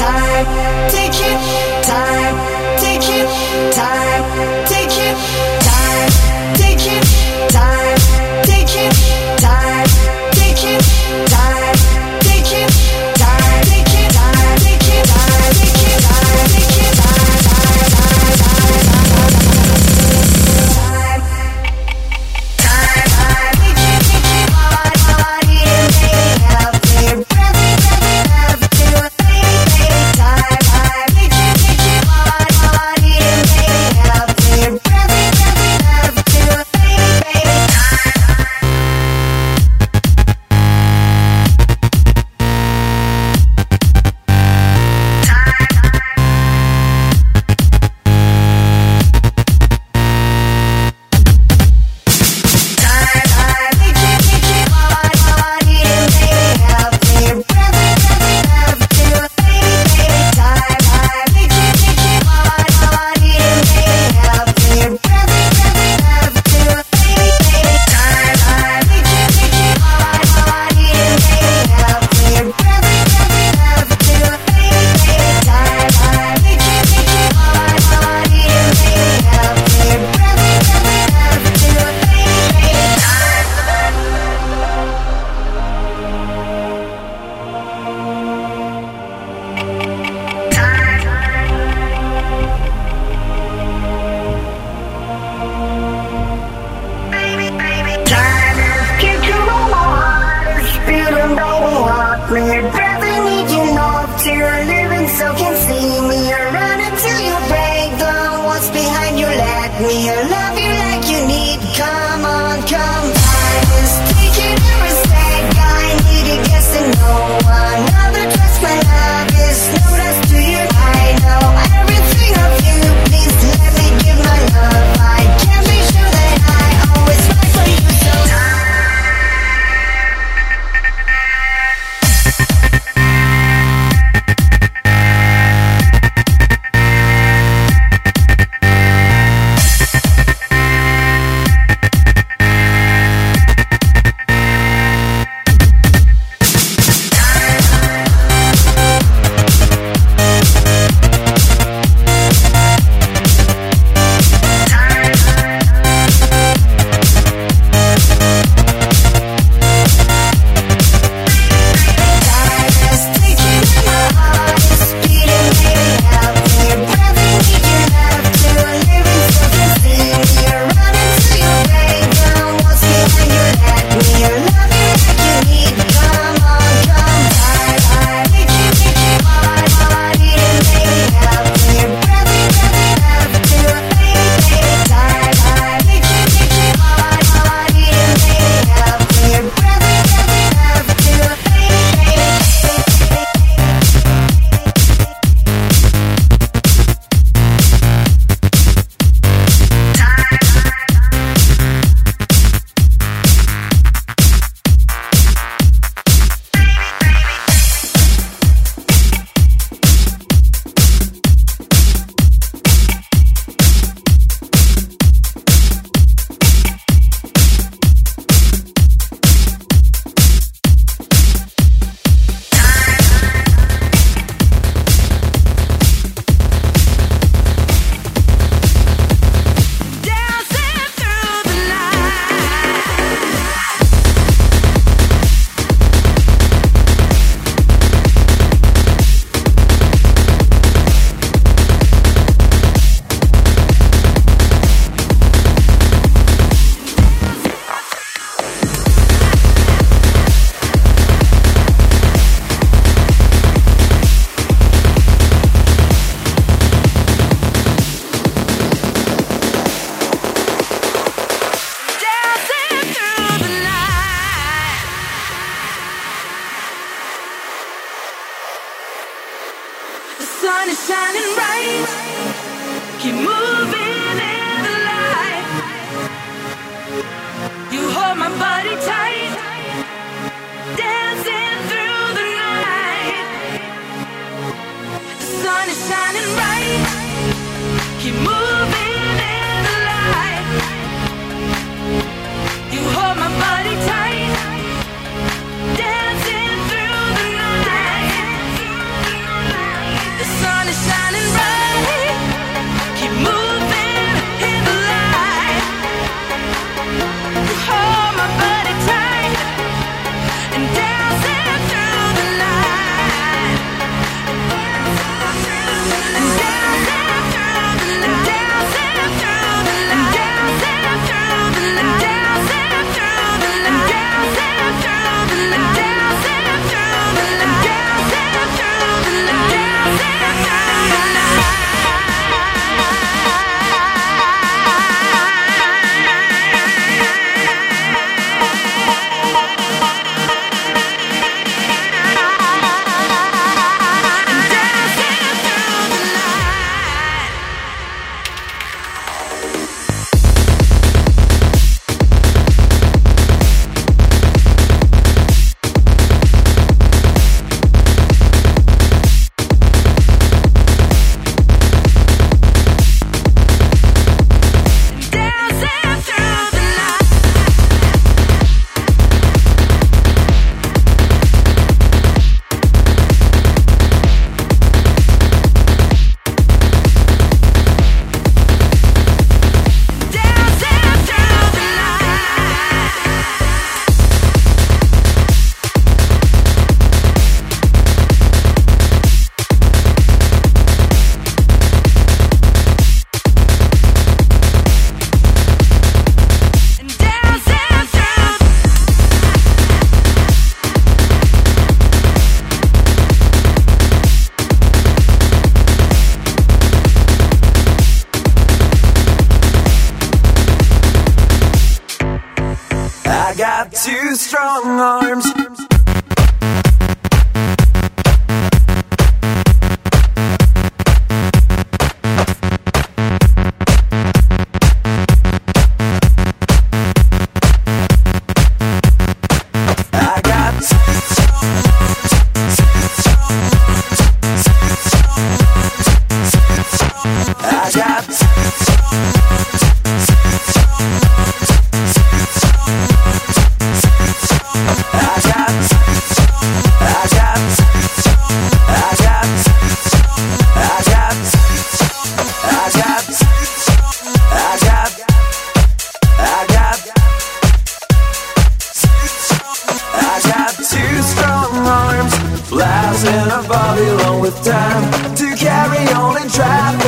my take tight. with time to carry on and drive.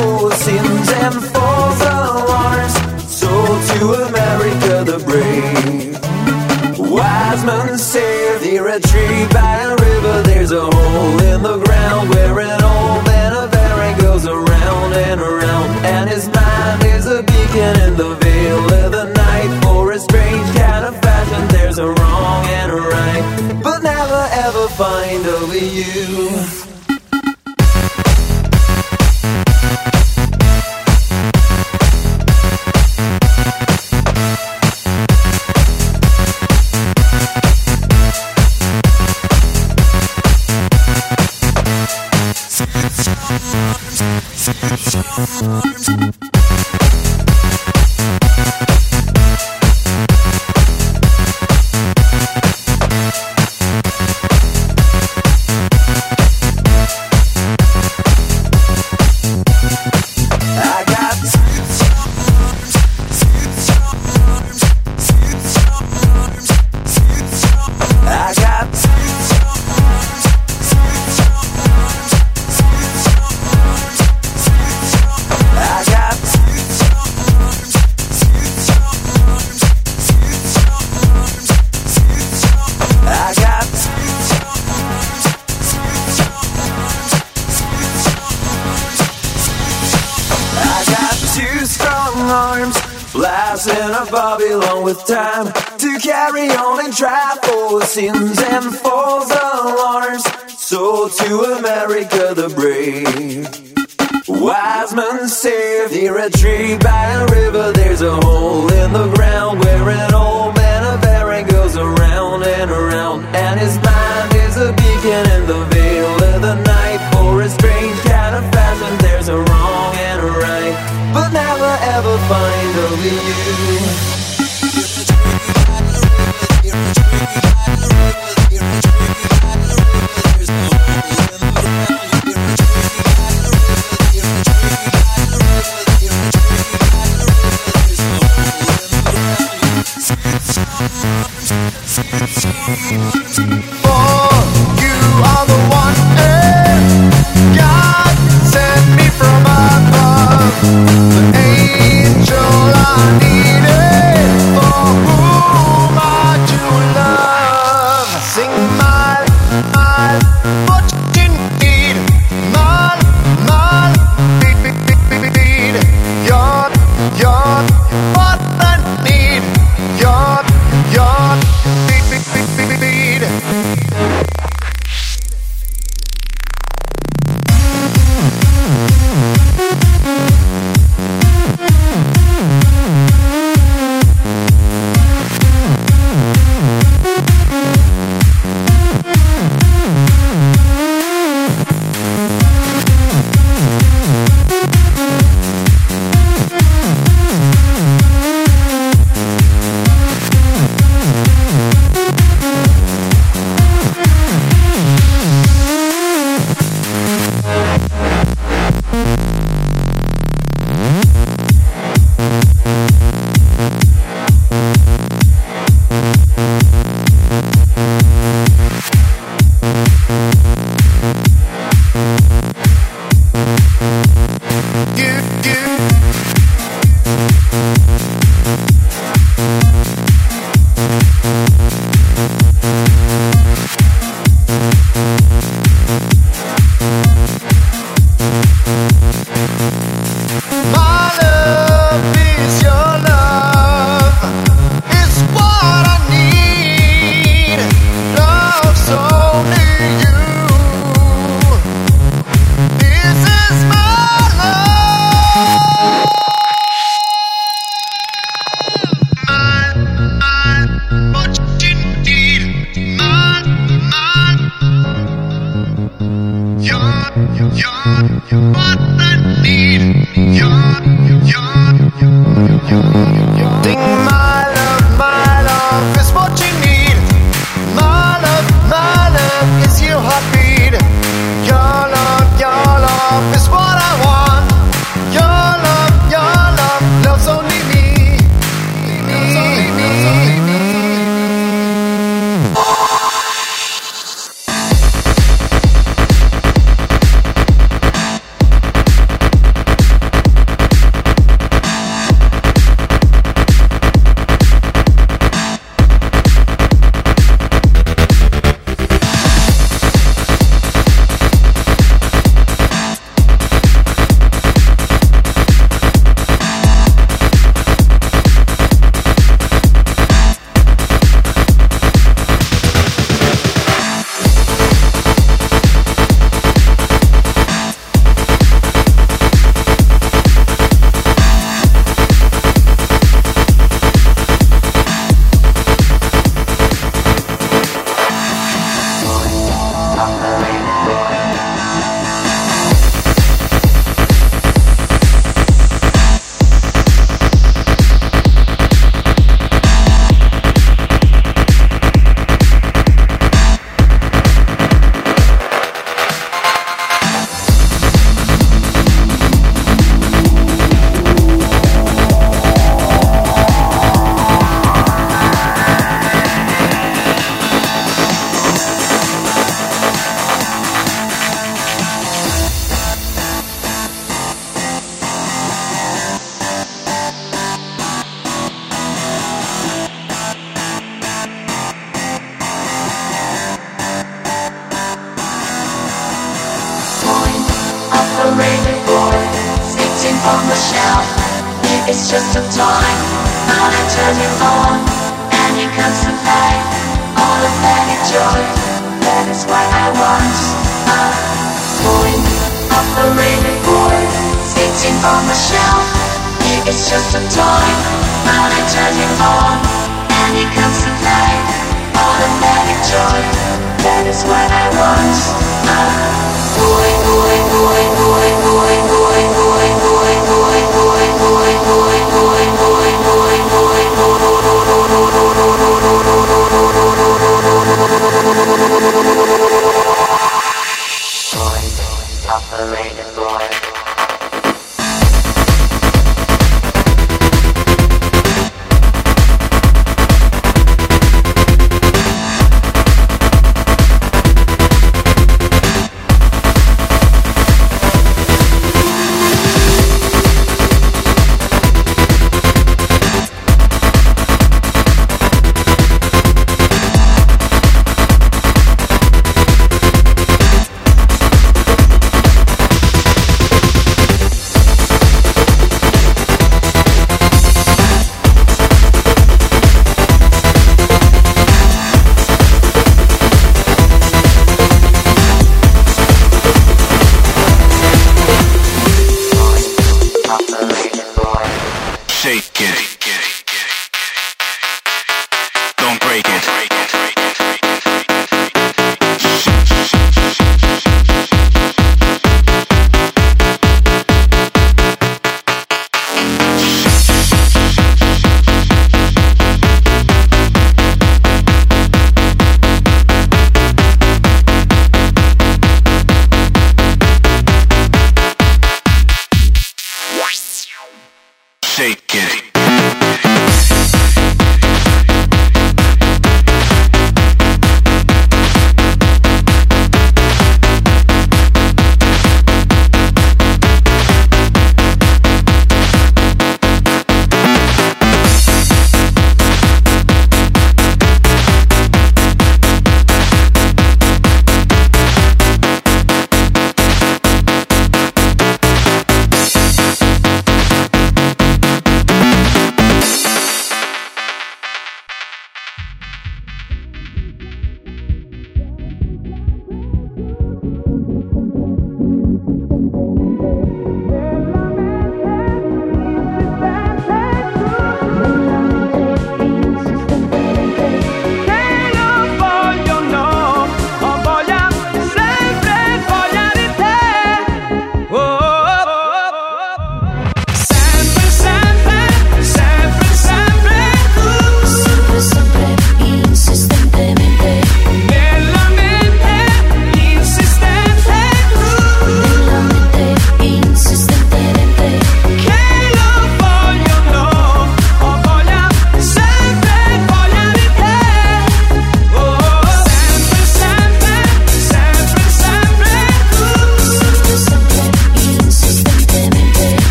Wise men say, near a tree by a river, there's a hole in the ground where an old man of Erin goes around and around, and his mind is a beacon in the veil of the night. For a strange kind of fashion, there's a wrong and a right, but never ever find a you.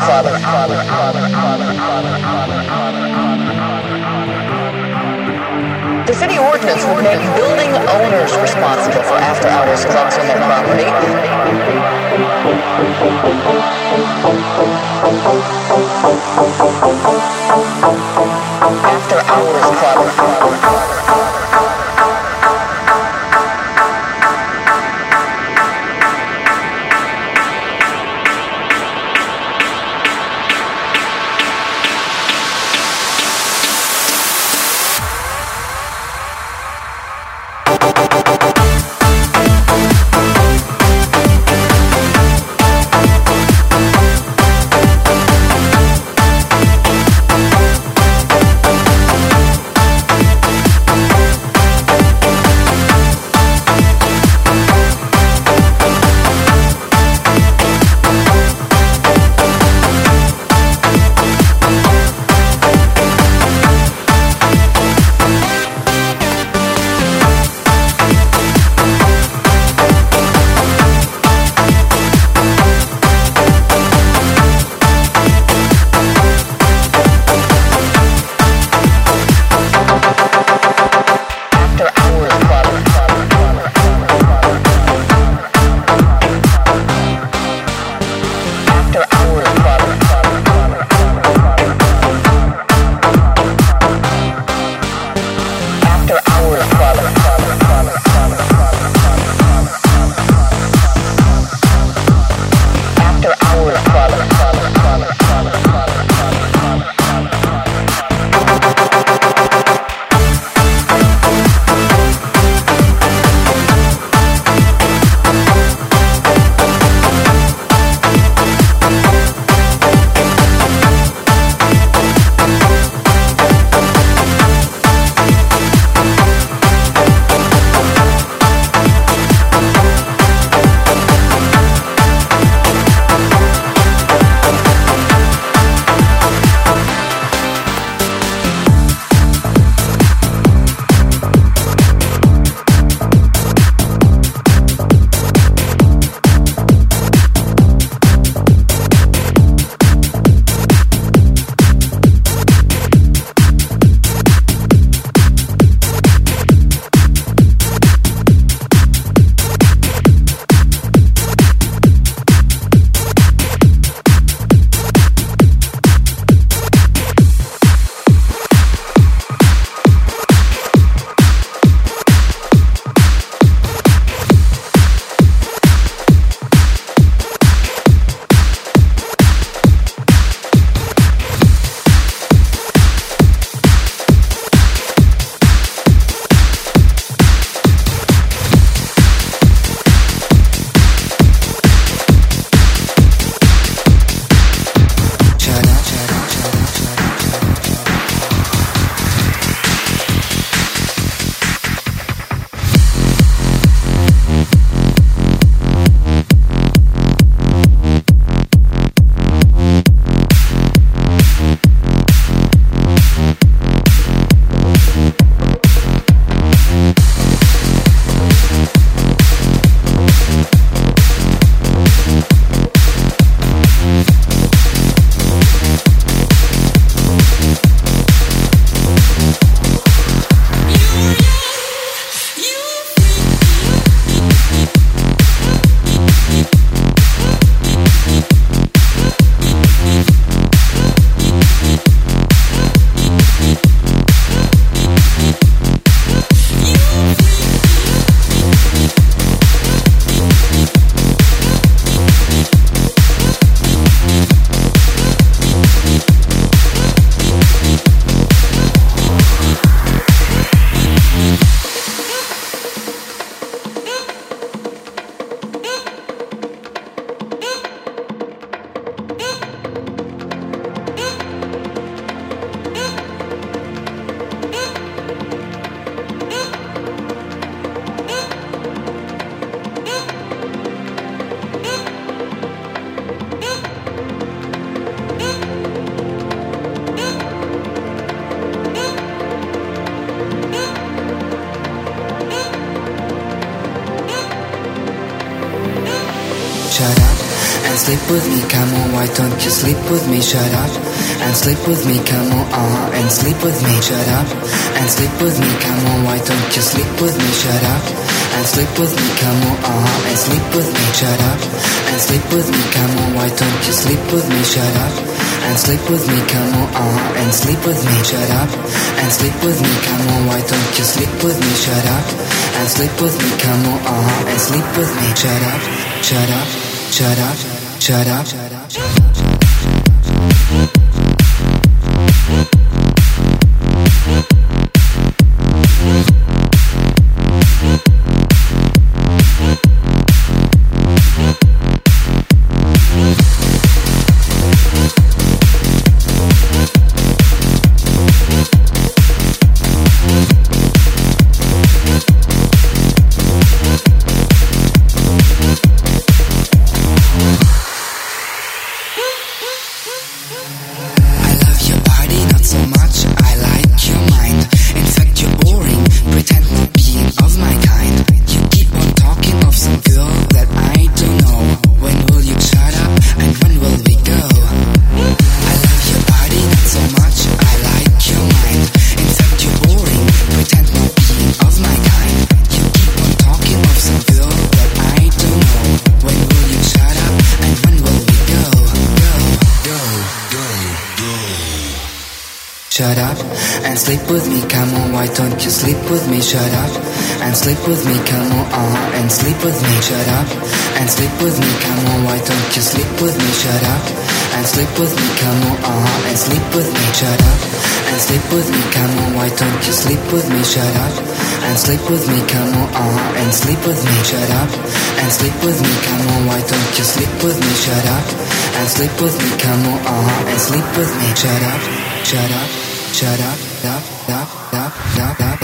Father. The city ordinance would make building owners responsible for after-hours clubs on their property. After-hours club. Shut up and sleep with me, come on, uh, and sleep with me, shut up, shut up, shut up, shut up. Shut up. Shut up and sleep with me, come on, uh, and sleep with me, shut up and sleep with me, come on, why don't you sleep with me, shut up and sleep with me, come on, uh, and sleep with me, shut up and sleep with me, come on, why don't you sleep with me, shut up and sleep with me, come on, uh, and sleep with me, shut up and sleep with me, come on, why don't you sleep with me, shut up and sleep with me, come on, uh, and sleep with me, shut up, shut up, shut up. da da da da da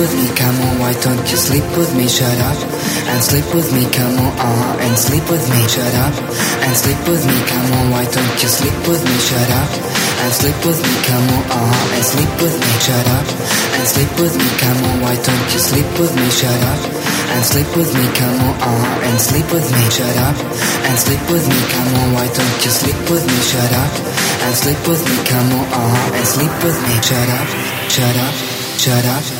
with me, come on, why don't you sleep with me, shut up and sleep with me, come on, and sleep with me, shut up, and sleep with me, come on, why don't you sleep with me, shut up, and sleep with me, come on, and sleep with me, shut up, and sleep with me, come on, why don't you sleep with me, shut up, and sleep with me, come on, and sleep with me, shut up, and sleep with me, come on, why don't you sleep with me, shut up, and sleep with me, come on, and sleep with me, shut up, shut up, shut up,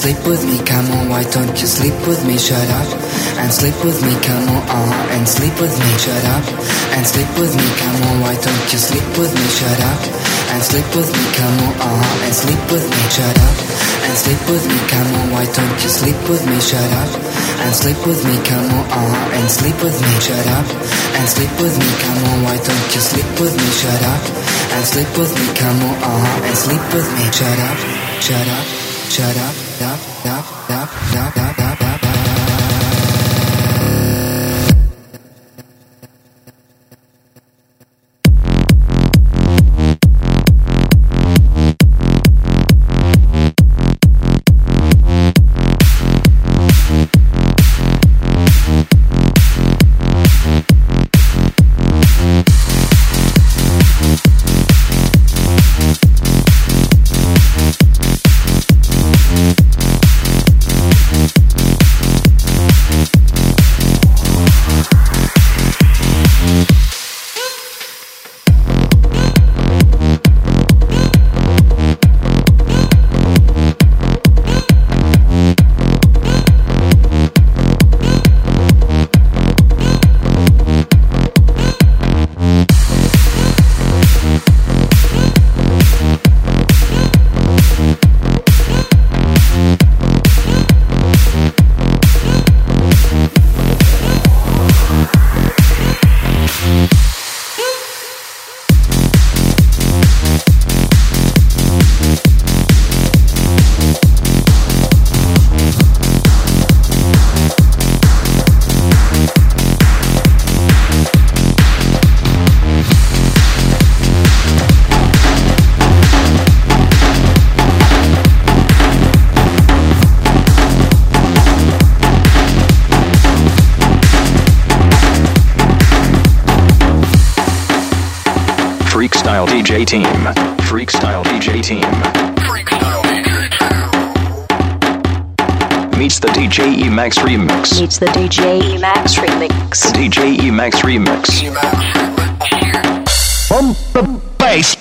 Sleep with me, come on, why don't you sleep with me, shut up, and sleep with me, come on, and sleep with me, shut up, and sleep with me, come on, why don't you sleep with me, shut up, and sleep with me, come on, uh, and sleep with me, shut up, and sleep with me, come on, why don't you sleep with me, shut up, and sleep with me, come on, uh, and sleep with me, shut up, and sleep with me, come on, why don't you sleep with me, shut up, and sleep with me, come on, uh, and sleep with me, shut up, shut up, shut up. Stop, stop, stop, stop, stop, Meets the DJ Emax remix. Meets the DJ Emax remix. The DJ Emax remix. Bump the bass.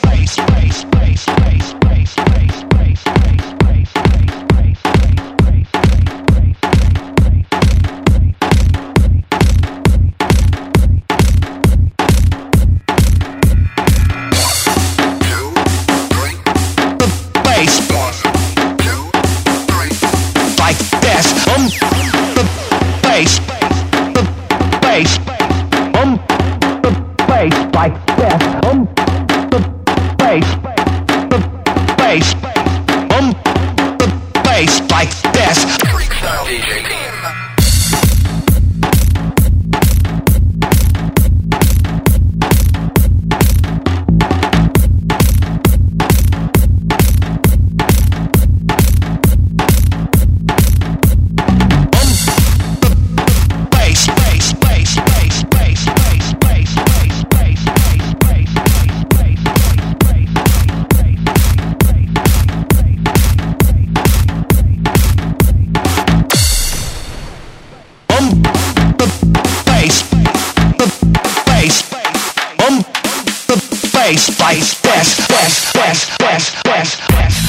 vice, vice, west, west, west, west, west, west.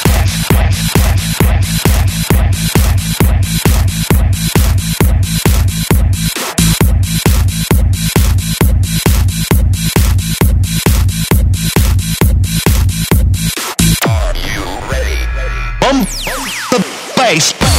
Are you ready? Bump the bass.